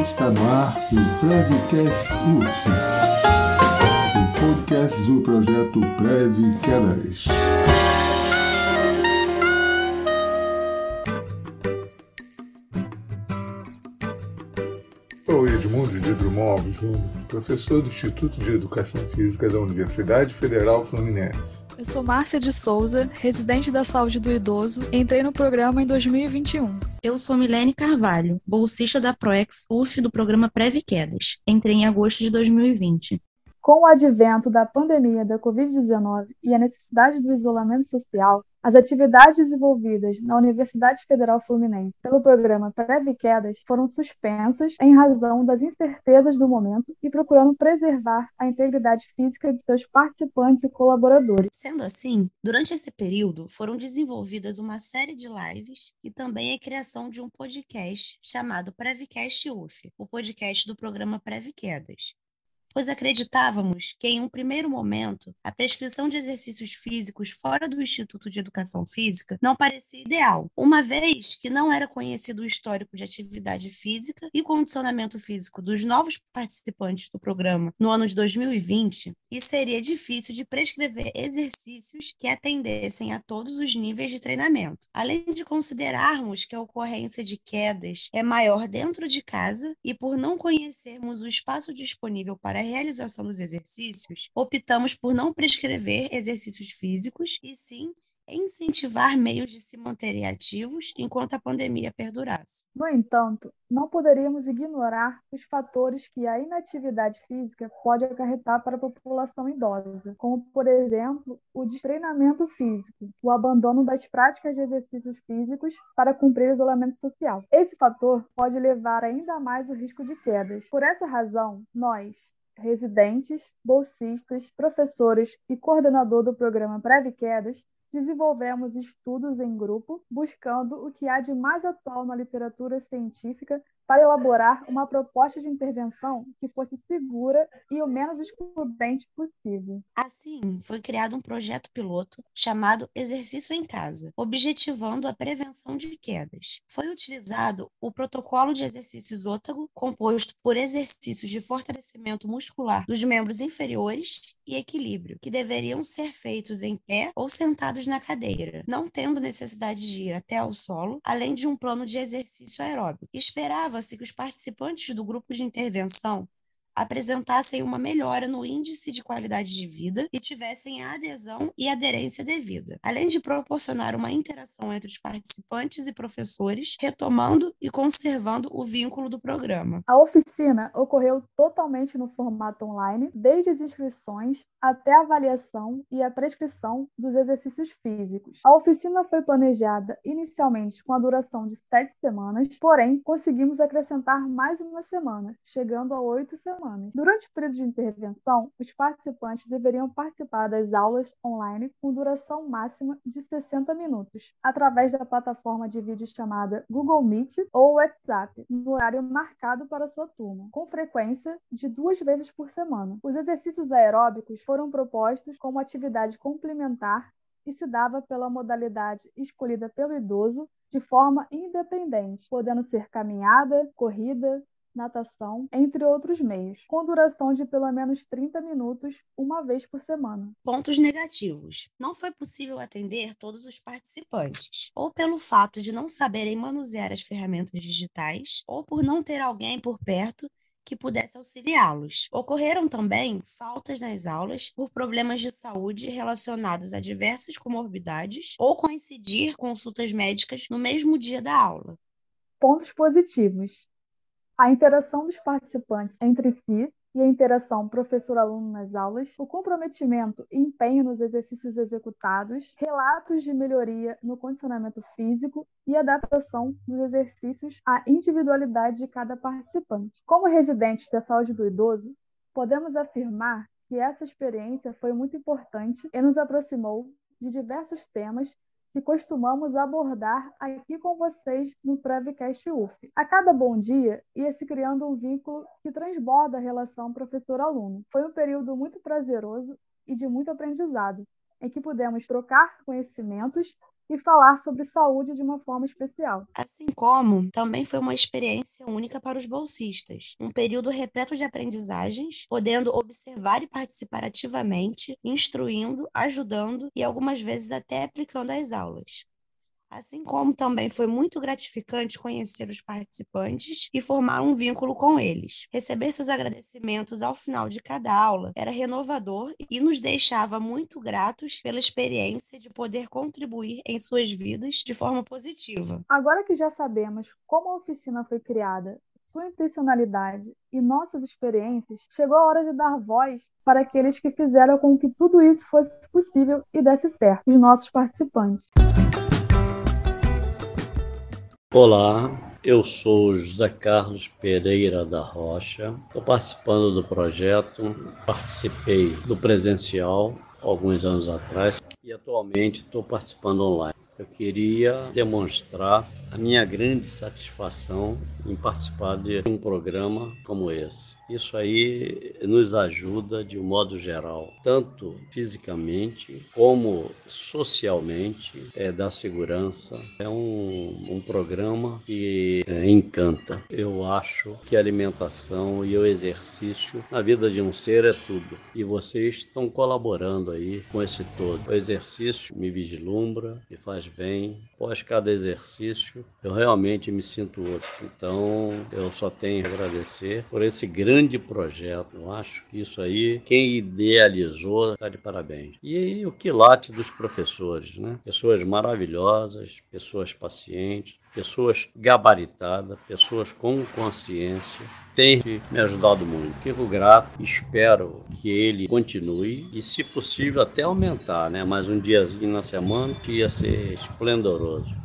Está no ar o Prevcast UF, o podcast do projeto Prev Quedas. Júnior, professor do Instituto de Educação Física da Universidade Federal Fluminense. Eu sou Márcia de Souza, residente da saúde do idoso, entrei no programa em 2021. Eu sou Milene Carvalho, bolsista da ProEx UF do programa Preve Quedas. Entrei em agosto de 2020. Com o advento da pandemia da Covid-19 e a necessidade do isolamento social, as atividades desenvolvidas na Universidade Federal Fluminense pelo programa Preve Quedas foram suspensas em razão das incertezas do momento e procurando preservar a integridade física de seus participantes e colaboradores. Sendo assim, durante esse período foram desenvolvidas uma série de lives e também a criação de um podcast chamado Prevcast UF, o podcast do programa Preve Quedas, pois acreditávamos que, em um primeiro momento, a prescrição de exercícios físicos fora do Instituto de Educação Física não parecia ideal, uma vez que não era conhecido o histórico de atividade física e condicionamento físico dos novos participantes do programa no ano de 2020, e seria difícil de prescrever exercícios que atendessem a todos os níveis de treinamento. Além de considerarmos que a ocorrência de quedas é maior dentro de casa e por não conhecermos o espaço disponível para a realização dos exercícios, optamos por não prescrever exercícios físicos e sim incentivar meios de se manterem ativos enquanto a pandemia perdurasse. No entanto, não poderíamos ignorar os fatores que a inatividade física pode acarretar para a população idosa, como, por exemplo, o destreinamento físico, o abandono das práticas de exercícios físicos para cumprir o isolamento social. Esse fator pode levar ainda mais o risco de quedas. Por essa razão, nós, residentes, bolsistas, professores e coordenador do programa Preve Quedas, desenvolvemos estudos em grupo, buscando o que há de mais atual na literatura científica para elaborar uma proposta de intervenção que fosse segura e o menos excludente possível. Assim, foi criado um projeto piloto chamado Exercício em Casa, objetivando a prevenção de quedas. Foi utilizado o protocolo de exercícios ôtago, composto por exercícios de fortalecimento muscular dos membros inferiores e equilíbrio, que deveriam ser feitos em pé ou sentados na cadeira, não tendo necessidade de ir até ao solo, além de um plano de exercício aeróbico. Esperava-se que os participantes do grupo de intervenção apresentassem uma melhora no índice de qualidade de vida e tivessem a adesão e aderência devida, além de proporcionar uma interação entre os participantes e professores, retomando e conservando o vínculo do programa. A oficina ocorreu totalmente no formato online, desde as inscrições até a avaliação e a prescrição dos exercícios físicos. A oficina foi planejada inicialmente com a duração de sete semanas, porém conseguimos acrescentar mais uma semana, chegando a oito semanas semanas. Durante o período de intervenção, os participantes deveriam participar das aulas online com duração máxima de 60 minutos, através da plataforma de vídeo chamada Google Meet ou WhatsApp, no horário marcado para sua turma, com frequência de duas vezes por semana. Os exercícios aeróbicos foram propostos como atividade complementar e se dava pela modalidade escolhida pelo idoso de forma independente, podendo ser caminhada, corrida, natação, entre outros meios, com duração de pelo menos 30 minutos uma vez por semana. Pontos negativos. Não foi possível atender todos os participantes, ou pelo fato de não saberem manusear as ferramentas digitais, ou por não ter alguém por perto que pudesse auxiliá-los. Ocorreram também faltas nas aulas por problemas de saúde relacionados a diversas comorbidades ou coincidir consultas médicas no mesmo dia da aula. Pontos positivos a interação dos participantes entre si e a interação professor-aluno nas aulas, o comprometimento e empenho nos exercícios executados, relatos de melhoria no condicionamento físico e adaptação dos exercícios à individualidade de cada participante. Como residentes da saúde do idoso, podemos afirmar que essa experiência foi muito importante e nos aproximou de diversos temas que costumamos abordar aqui com vocês no Prevcast UF. A cada bom dia ia se criando um vínculo que transborda a relação professor-aluno. Foi um período muito prazeroso e de muito aprendizado, em que pudemos trocar conhecimentos e falar sobre saúde de uma forma especial. Assim como também foi uma experiência única para os bolsistas, um período repleto de aprendizagens, podendo observar e participar ativamente, instruindo, ajudando e algumas vezes até aplicando as aulas. Assim como também foi muito gratificante conhecer os participantes e formar um vínculo com eles. Receber seus agradecimentos ao final de cada aula era renovador e nos deixava muito gratos pela experiência de poder contribuir em suas vidas de forma positiva. Agora que já sabemos como a oficina foi criada, sua intencionalidade e nossas experiências, chegou a hora de dar voz para aqueles que fizeram com que tudo isso fosse possível e desse certo, os nossos participantes. Olá, eu sou José Carlos Pereira da Rocha. Estou participando do projeto, participei do presencial alguns anos atrás e atualmente estou participando online. Eu queria demonstrar a minha grande satisfação em participar de um programa como esse. Isso aí nos ajuda de um modo geral, tanto fisicamente como socialmente, é da segurança. É um, um programa que é, encanta. Eu acho que a alimentação e o exercício na vida de um ser é tudo. E vocês estão colaborando aí com esse todo. O exercício me vislumbra, me faz bem. Após cada exercício, eu realmente me sinto outro. Então, eu só tenho a agradecer por esse grande projeto. Eu acho que isso aí, quem idealizou, está de parabéns. E o quilate dos professores, né? Pessoas maravilhosas, pessoas pacientes, pessoas gabaritadas, pessoas com consciência, tem me ajudado muito. Fico grato, espero que ele continue e, se possível, até aumentar, né? Mais um diazinho na semana que ia ser esplendoroso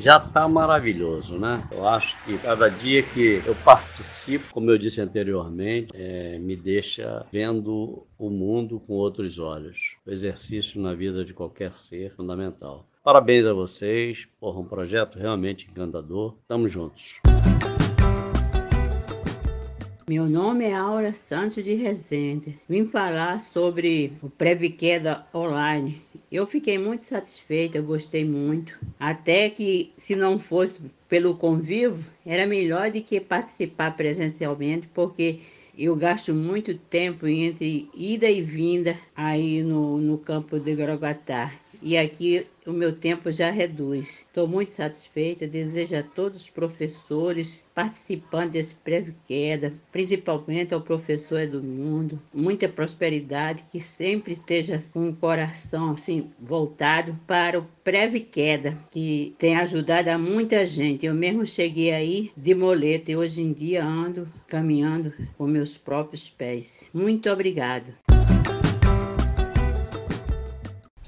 já está maravilhoso, né? Eu acho que cada dia que eu participo, como eu disse anteriormente, é, me deixa vendo o mundo com outros olhos. O exercício na vida de qualquer ser é fundamental. Parabéns a vocês, por um projeto realmente encantador. Tamo juntos. Meu nome é Aura Santos de Rezende. Vim falar sobre o Previqueda Online. Eu fiquei muito satisfeita, gostei muito. Até que, se não fosse pelo convívio, era melhor do que participar presencialmente, porque eu gasto muito tempo entre ida e vinda aí no, no campo de Grogatá e aqui o meu tempo já reduz. Estou muito satisfeita, desejo a todos os professores participantes desse Prévio Queda, principalmente ao professor do mundo, muita prosperidade, que sempre esteja com o coração assim voltado para o Prévio Queda, que tem ajudado a muita gente. Eu mesmo cheguei aí de moleta e hoje em dia ando caminhando com meus próprios pés. Muito obrigado.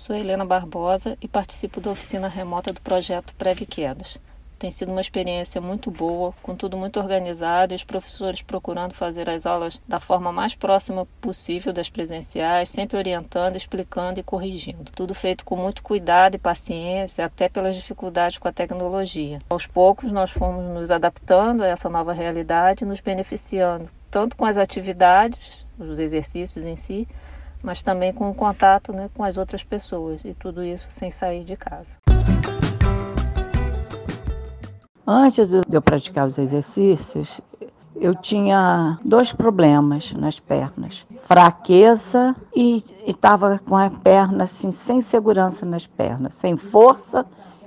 Sou Helena Barbosa e participo da oficina remota do projeto Preve Quedas. Tem sido uma experiência muito boa, com tudo muito organizado e os professores procurando fazer as aulas da forma mais próxima possível das presenciais, sempre orientando, explicando e corrigindo. Tudo feito com muito cuidado e paciência, até pelas dificuldades com a tecnologia. Aos poucos, nós fomos nos adaptando a essa nova realidade, nos beneficiando tanto com as atividades, os exercícios em si, mas também com o contato né, com as outras pessoas e tudo isso sem sair de casa. Antes de eu praticar os exercícios, eu tinha dois problemas nas pernas: fraqueza e estava com a perna assim, sem segurança nas pernas, sem força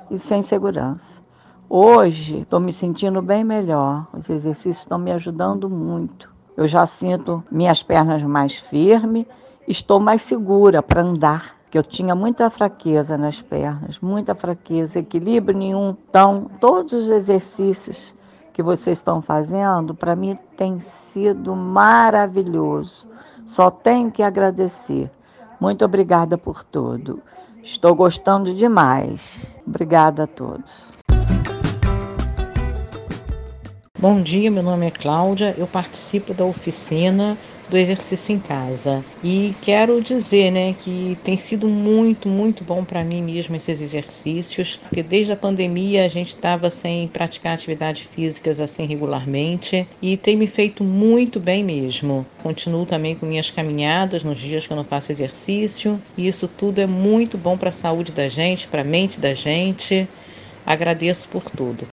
e sem segurança. Hoje estou me sentindo bem melhor, os exercícios estão me ajudando muito. Eu já sinto minhas pernas mais firmes estou mais segura para andar, que eu tinha muita fraqueza nas pernas, muita fraqueza, equilíbrio nenhum. Então, todos os exercícios que vocês estão fazendo, para mim tem sido maravilhoso. Só tenho que agradecer. Muito obrigada por tudo. Estou gostando demais. Obrigada a todos. Bom dia, meu nome é Cláudia, eu participo da oficina do exercício em casa. E quero dizer, né, que tem sido muito, muito bom para mim mesmo esses exercícios, porque desde a pandemia a gente estava sem praticar atividades físicas assim regularmente e tem me feito muito bem mesmo. Continuo também com minhas caminhadas nos dias que eu não faço exercício, e isso tudo é muito bom para a saúde da gente, para a mente da gente. Agradeço por tudo.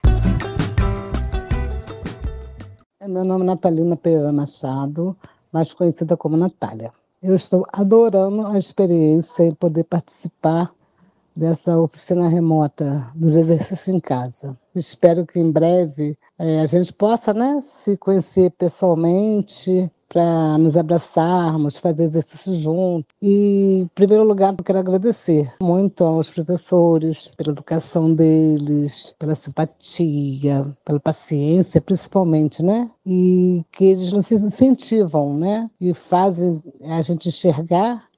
Meu nome é Natalina Pereira Machado, mais conhecida como Natália. Eu estou adorando a experiência em poder participar dessa oficina remota dos exercícios em casa. Espero que em breve é, a gente possa né, se conhecer pessoalmente, para nos abraçarmos, fazer exercício junto. E, em primeiro lugar, eu quero agradecer muito aos professores pela educação deles, pela simpatia, pela paciência, principalmente, né? E que eles nos incentivam, né? E fazem a gente enxergar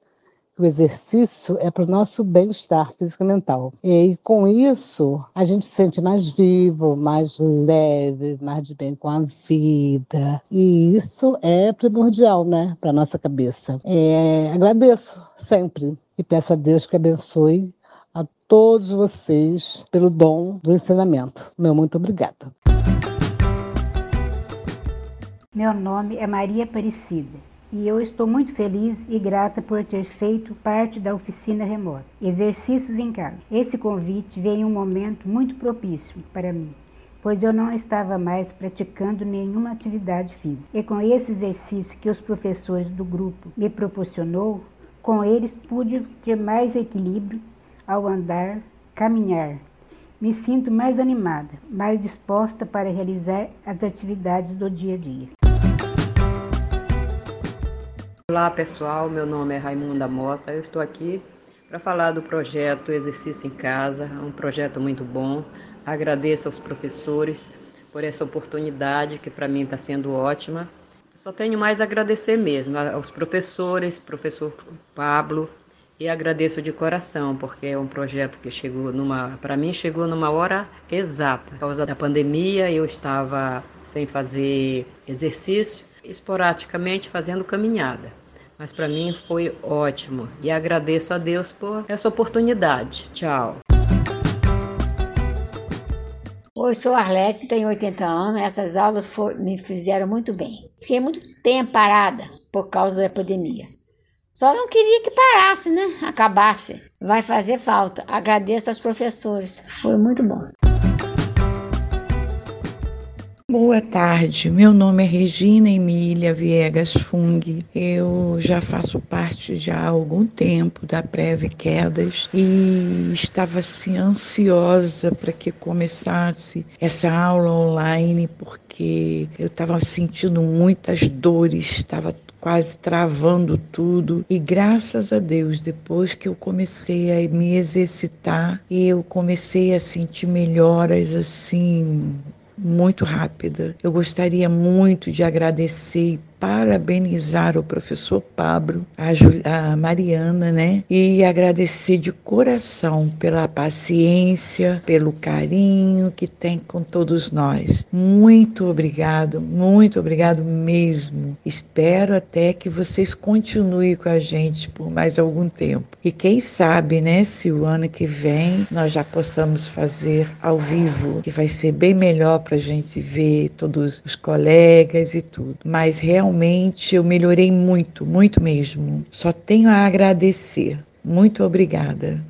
o exercício é para o nosso bem-estar físico e mental. E com isso, a gente se sente mais vivo, mais leve, mais de bem com a vida. E isso é primordial, né, para nossa cabeça. É, agradeço sempre e peço a Deus que abençoe a todos vocês pelo dom do ensinamento. Meu muito obrigada. Meu nome é Maria Aparecida e eu estou muito feliz e grata por ter feito parte da oficina remota. Exercícios em casa. Esse convite veio em um momento muito propício para mim, pois eu não estava mais praticando nenhuma atividade física. E com esse exercício que os professores do grupo me proporcionou, com eles pude ter mais equilíbrio ao andar, caminhar. Me sinto mais animada, mais disposta para realizar as atividades do dia a dia. Olá pessoal, meu nome é Raimunda Mota, eu estou aqui para falar do projeto Exercício em Casa, é um projeto muito bom. Agradeço aos professores por essa oportunidade que para mim está sendo ótima. Só tenho mais a agradecer mesmo aos professores, professor Pablo, e agradeço de coração, porque é um projeto que chegou numa, para mim chegou numa hora exata. Por causa da pandemia, eu estava sem fazer exercício esporadicamente fazendo caminhada. Mas para mim foi ótimo e agradeço a Deus por essa oportunidade. Tchau. Oi, sou Arlete, tenho 80 anos. Essas aulas for, me fizeram muito bem. Fiquei muito tempo parada por causa da pandemia. Só não queria que parasse, né? Acabasse. Vai fazer falta. Agradeço aos professores. Foi muito bom. Boa tarde, meu nome é Regina Emília Viegas Fung. Eu já faço parte já há algum tempo da Preve Quedas e estava assim ansiosa para que começasse essa aula online porque eu estava sentindo muitas dores, estava quase travando tudo. E graças a Deus, depois que eu comecei a me exercitar, eu comecei a sentir melhoras assim muito rápida. Eu gostaria muito de agradecer parabenizar o professor Pablo, a, Jul a Mariana, né? E agradecer de coração pela paciência, pelo carinho que tem com todos nós. Muito obrigado, muito obrigado mesmo. Espero até que vocês continuem com a gente por mais algum tempo. E quem sabe, né, se o ano que vem nós já possamos fazer ao vivo, que vai ser bem melhor para a gente ver todos os colegas e tudo. Mas realmente realmente eu melhorei muito, muito mesmo. Só tenho a agradecer. Muito obrigada.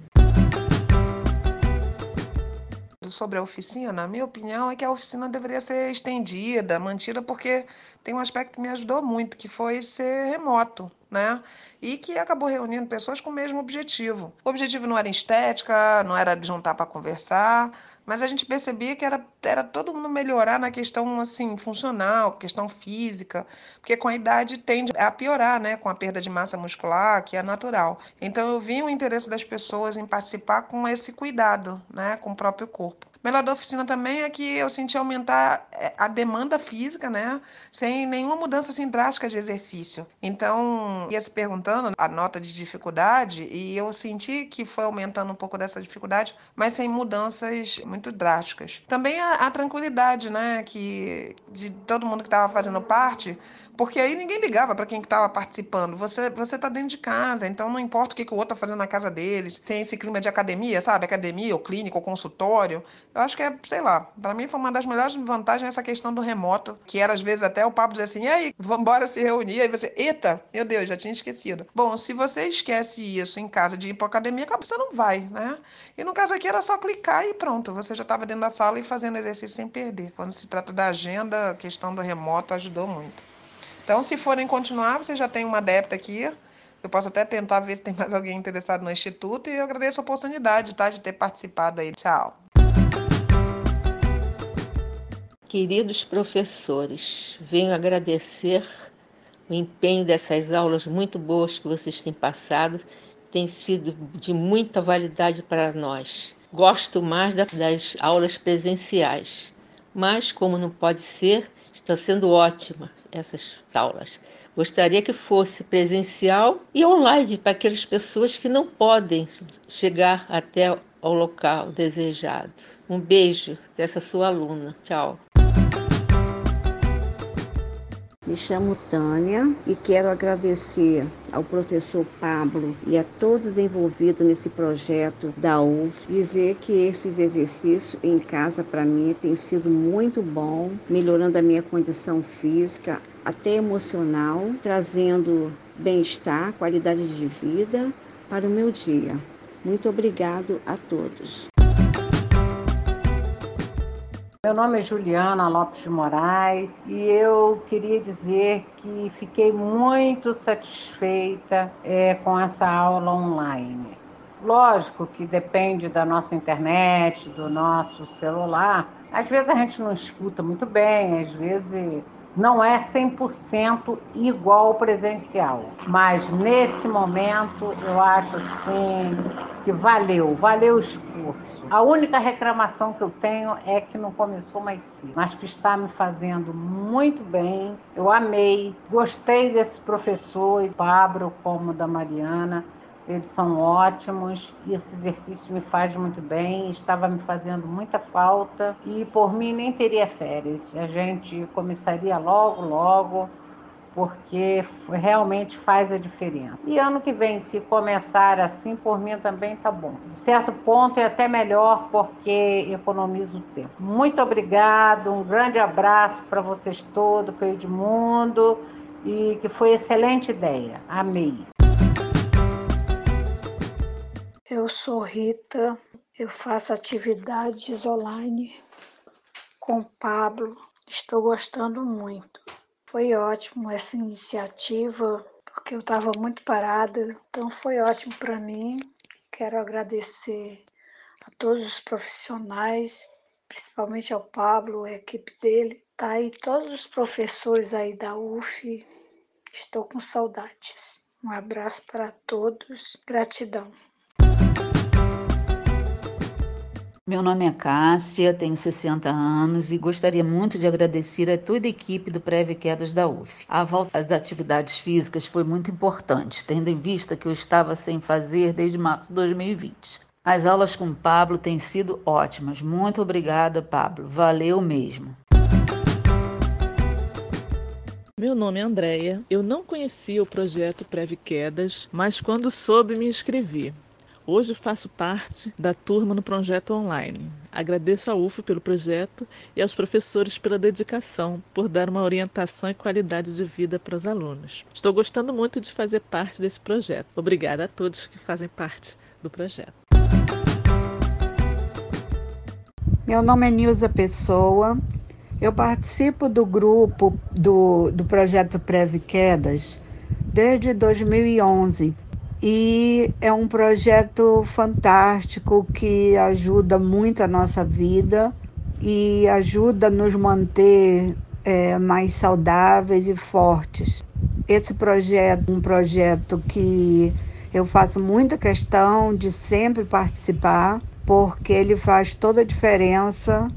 Sobre a oficina, na minha opinião é que a oficina deveria ser estendida, mantida, porque tem um aspecto que me ajudou muito, que foi ser remoto, né? E que acabou reunindo pessoas com o mesmo objetivo. O objetivo não era estética, não era juntar para conversar, mas a gente percebia que era, era todo mundo melhorar na questão assim funcional, questão física, porque com a idade tende a piorar, né, com a perda de massa muscular, que é natural. Então eu vi o interesse das pessoas em participar com esse cuidado, né, com o próprio corpo. Melhor da oficina também é que eu senti aumentar é, a demanda física, né? Sem nenhuma mudança assim, drástica de exercício. Então, ia se perguntando a nota de dificuldade e eu senti que foi aumentando um pouco dessa dificuldade, mas sem mudanças muito drásticas. Também a, a tranquilidade, né? Que de todo mundo que estava fazendo parte porque aí ninguém ligava para quem estava participando. Você você está dentro de casa, então não importa o que, que o outro está fazendo na casa deles. Tem esse clima de academia, sabe? Academia, ou clínica, ou consultório. Eu acho que é, sei lá, para mim foi uma das melhores vantagens essa questão do remoto, que era às vezes até o papo dizer assim, e aí, vamos embora se reunir. Aí você, eita, meu Deus, já tinha esquecido. Bom, se você esquece isso em casa de ir para academia, você não vai, né? E no caso aqui era só clicar e pronto, você já estava dentro da sala e fazendo exercício sem perder. Quando se trata da agenda, a questão do remoto ajudou muito. Então, se forem continuar, você já tem uma adepta aqui. Eu posso até tentar ver se tem mais alguém interessado no Instituto e eu agradeço a oportunidade tá, de ter participado aí. Tchau. Queridos professores, venho agradecer o empenho dessas aulas muito boas que vocês têm passado. Tem sido de muita validade para nós. Gosto mais das aulas presenciais, mas como não pode ser, está sendo ótima essas aulas. Gostaria que fosse presencial e online para aquelas pessoas que não podem chegar até ao local desejado. Um beijo dessa sua aluna. Tchau. Me chamo Tânia e quero agradecer ao professor Pablo e a todos envolvidos nesse projeto da UF. Dizer que esses exercícios em casa para mim tem sido muito bom, melhorando a minha condição física, até emocional, trazendo bem-estar, qualidade de vida para o meu dia. Muito obrigado a todos. Meu nome é Juliana Lopes de Moraes e eu queria dizer que fiquei muito satisfeita é, com essa aula online. Lógico que depende da nossa internet, do nosso celular. Às vezes a gente não escuta muito bem, às vezes não é 100% igual ao presencial, mas nesse momento eu acho assim que valeu, valeu o esforço. A única reclamação que eu tenho é que não começou mais cedo, mas que está me fazendo muito bem. Eu amei, gostei desse professor Pablo como da Mariana. Eles são ótimos e esse exercício me faz muito bem, estava me fazendo muita falta e por mim nem teria férias. A gente começaria logo, logo, porque realmente faz a diferença. E ano que vem, se começar assim, por mim também tá bom. De certo ponto é até melhor porque economizo tempo. Muito obrigado, um grande abraço para vocês todos, para o Edmundo, e que foi excelente ideia. Amei. Eu sou Rita, eu faço atividades online com Pablo, estou gostando muito. Foi ótimo essa iniciativa, porque eu estava muito parada, então foi ótimo para mim. Quero agradecer a todos os profissionais, principalmente ao Pablo, a equipe dele, tá aí todos os professores aí da UF. Estou com saudades. Um abraço para todos, gratidão. Meu nome é Cássia, tenho 60 anos e gostaria muito de agradecer a toda a equipe do Preve Quedas da UF. A volta às atividades físicas foi muito importante, tendo em vista que eu estava sem fazer desde março de 2020. As aulas com Pablo têm sido ótimas. Muito obrigada, Pablo. Valeu mesmo. Meu nome é Andréia. Eu não conhecia o projeto Preve Quedas, mas quando soube me inscrevi. Hoje faço parte da turma no projeto online. Agradeço à UF pelo projeto e aos professores pela dedicação, por dar uma orientação e qualidade de vida para os alunos. Estou gostando muito de fazer parte desse projeto. Obrigada a todos que fazem parte do projeto. Meu nome é Nilza Pessoa. Eu participo do grupo do, do projeto Preve Quedas desde 2011 e é um projeto fantástico que ajuda muito a nossa vida e ajuda a nos manter é, mais saudáveis e fortes. Esse projeto um projeto que eu faço muita questão de sempre participar porque ele faz toda a diferença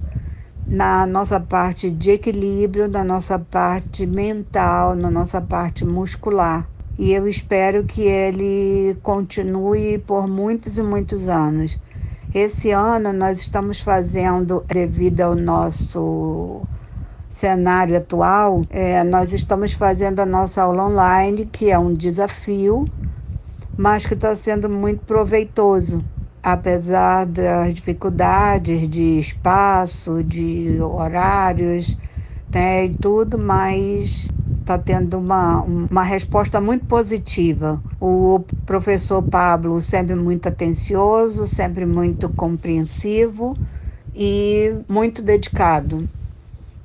na nossa parte de equilíbrio, na nossa parte mental, na nossa parte muscular. E eu espero que ele continue por muitos e muitos anos. Esse ano nós estamos fazendo, devido ao nosso cenário atual, é, nós estamos fazendo a nossa aula online, que é um desafio, mas que está sendo muito proveitoso apesar das dificuldades de espaço, de horários, né, e tudo, mas está tendo uma, uma resposta muito positiva. O professor Pablo sempre muito atencioso, sempre muito compreensivo e muito dedicado.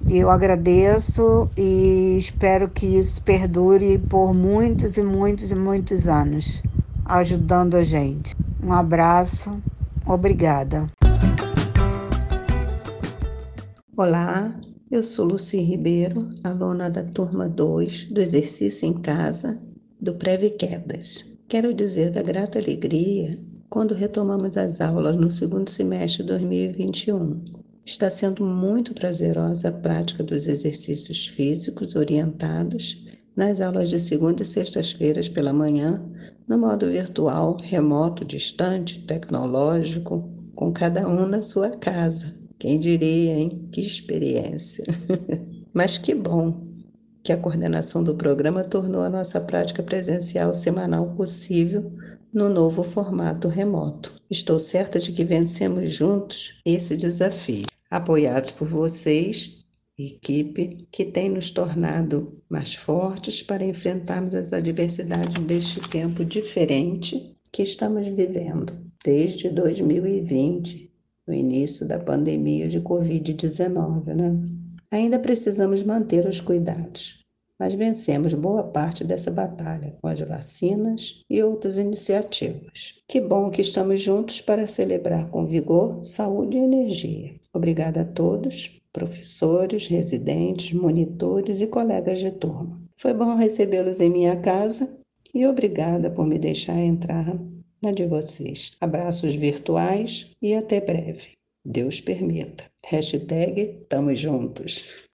Eu agradeço e espero que isso perdure por muitos e muitos e muitos anos, ajudando a gente. Um abraço, obrigada. Olá, eu sou Luci Ribeiro, aluna da turma 2 do Exercício em Casa do Preve Quedas. Quero dizer da grata alegria quando retomamos as aulas no segundo semestre de 2021. Está sendo muito prazerosa a prática dos exercícios físicos orientados nas aulas de segunda e sextas-feiras pela manhã no modo virtual, remoto, distante, tecnológico, com cada um na sua casa. Quem diria, hein? Que experiência! Mas que bom que a coordenação do programa tornou a nossa prática presencial semanal possível no novo formato remoto. Estou certa de que vencemos juntos esse desafio. Apoiados por vocês, equipe que tem nos tornado mais fortes para enfrentarmos as adversidades deste tempo diferente que estamos vivendo desde 2020, no início da pandemia de Covid-19, né? Ainda precisamos manter os cuidados, mas vencemos boa parte dessa batalha com as vacinas e outras iniciativas. Que bom que estamos juntos para celebrar com vigor, saúde e energia. Obrigada a todos professores, residentes, monitores e colegas de turma. Foi bom recebê-los em minha casa e obrigada por me deixar entrar na de vocês. Abraços virtuais e até breve. Deus permita. Hashtag Tamo Juntos.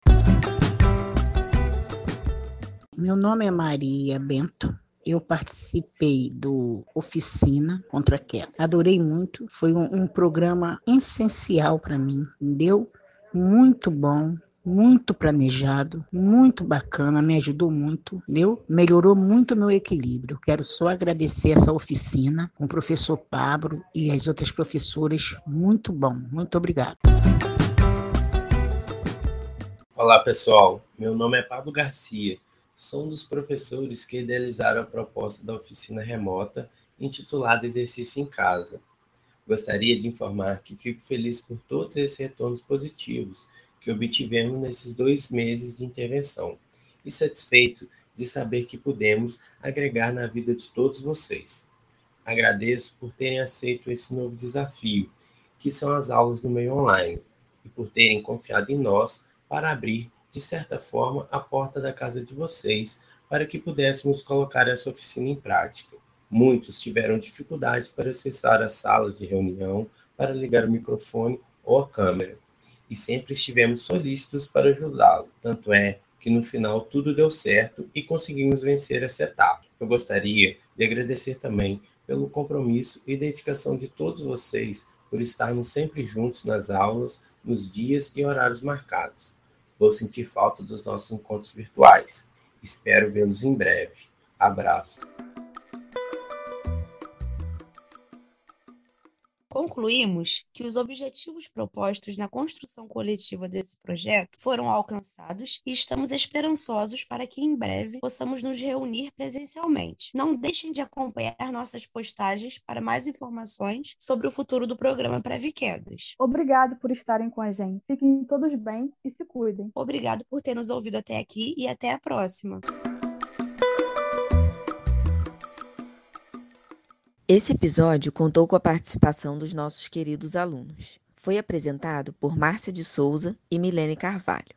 Meu nome é Maria Bento. Eu participei do Oficina contra a Queda. Adorei muito. Foi um, um programa essencial para mim, entendeu? muito bom, muito planejado, muito bacana, me ajudou muito, deu? Melhorou muito meu equilíbrio. Quero só agradecer essa oficina com o professor Pablo e as outras professoras. Muito bom, muito obrigado. Olá, pessoal. Meu nome é Pablo Garcia. Sou um dos professores que idealizaram a proposta da oficina remota intitulada Exercício em Casa. Gostaria de informar que fico feliz por todos esses retornos positivos que obtivemos nesses dois meses de intervenção e satisfeito de saber que pudemos agregar na vida de todos vocês. Agradeço por terem aceito esse novo desafio, que são as aulas no meio online, e por terem confiado em nós para abrir, de certa forma, a porta da casa de vocês para que pudéssemos colocar essa oficina em prática. Muitos tiveram dificuldade para acessar as salas de reunião, para ligar o microfone ou a câmera, e sempre estivemos solícitos para ajudá-lo. Tanto é que no final tudo deu certo e conseguimos vencer essa etapa. Eu gostaria de agradecer também pelo compromisso e dedicação de todos vocês por estarmos sempre juntos nas aulas, nos dias e horários marcados. Vou sentir falta dos nossos encontros virtuais. Espero vê-los em breve. Abraço. Concluímos que os objetivos propostos na construção coletiva desse projeto foram alcançados e estamos esperançosos para que em breve possamos nos reunir presencialmente. Não deixem de acompanhar nossas postagens para mais informações sobre o futuro do programa Preve Quedas. Obrigado por estarem com a gente. Fiquem todos bem e se cuidem. Obrigado por ter nos ouvido até aqui e até a próxima. Esse episódio contou com a participação dos nossos queridos alunos. Foi apresentado por Márcia de Souza e Milene Carvalho.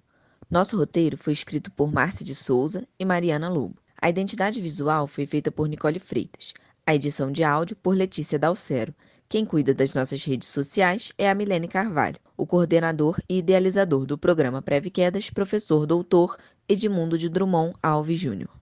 Nosso roteiro foi escrito por Márcia de Souza e Mariana Lobo. A identidade visual foi feita por Nicole Freitas. A edição de áudio por Letícia Dalcero, Quem cuida das nossas redes sociais é a Milene Carvalho, o coordenador e idealizador do programa Preve Quedas, professor doutor Edmundo de Drummond Alves Júnior.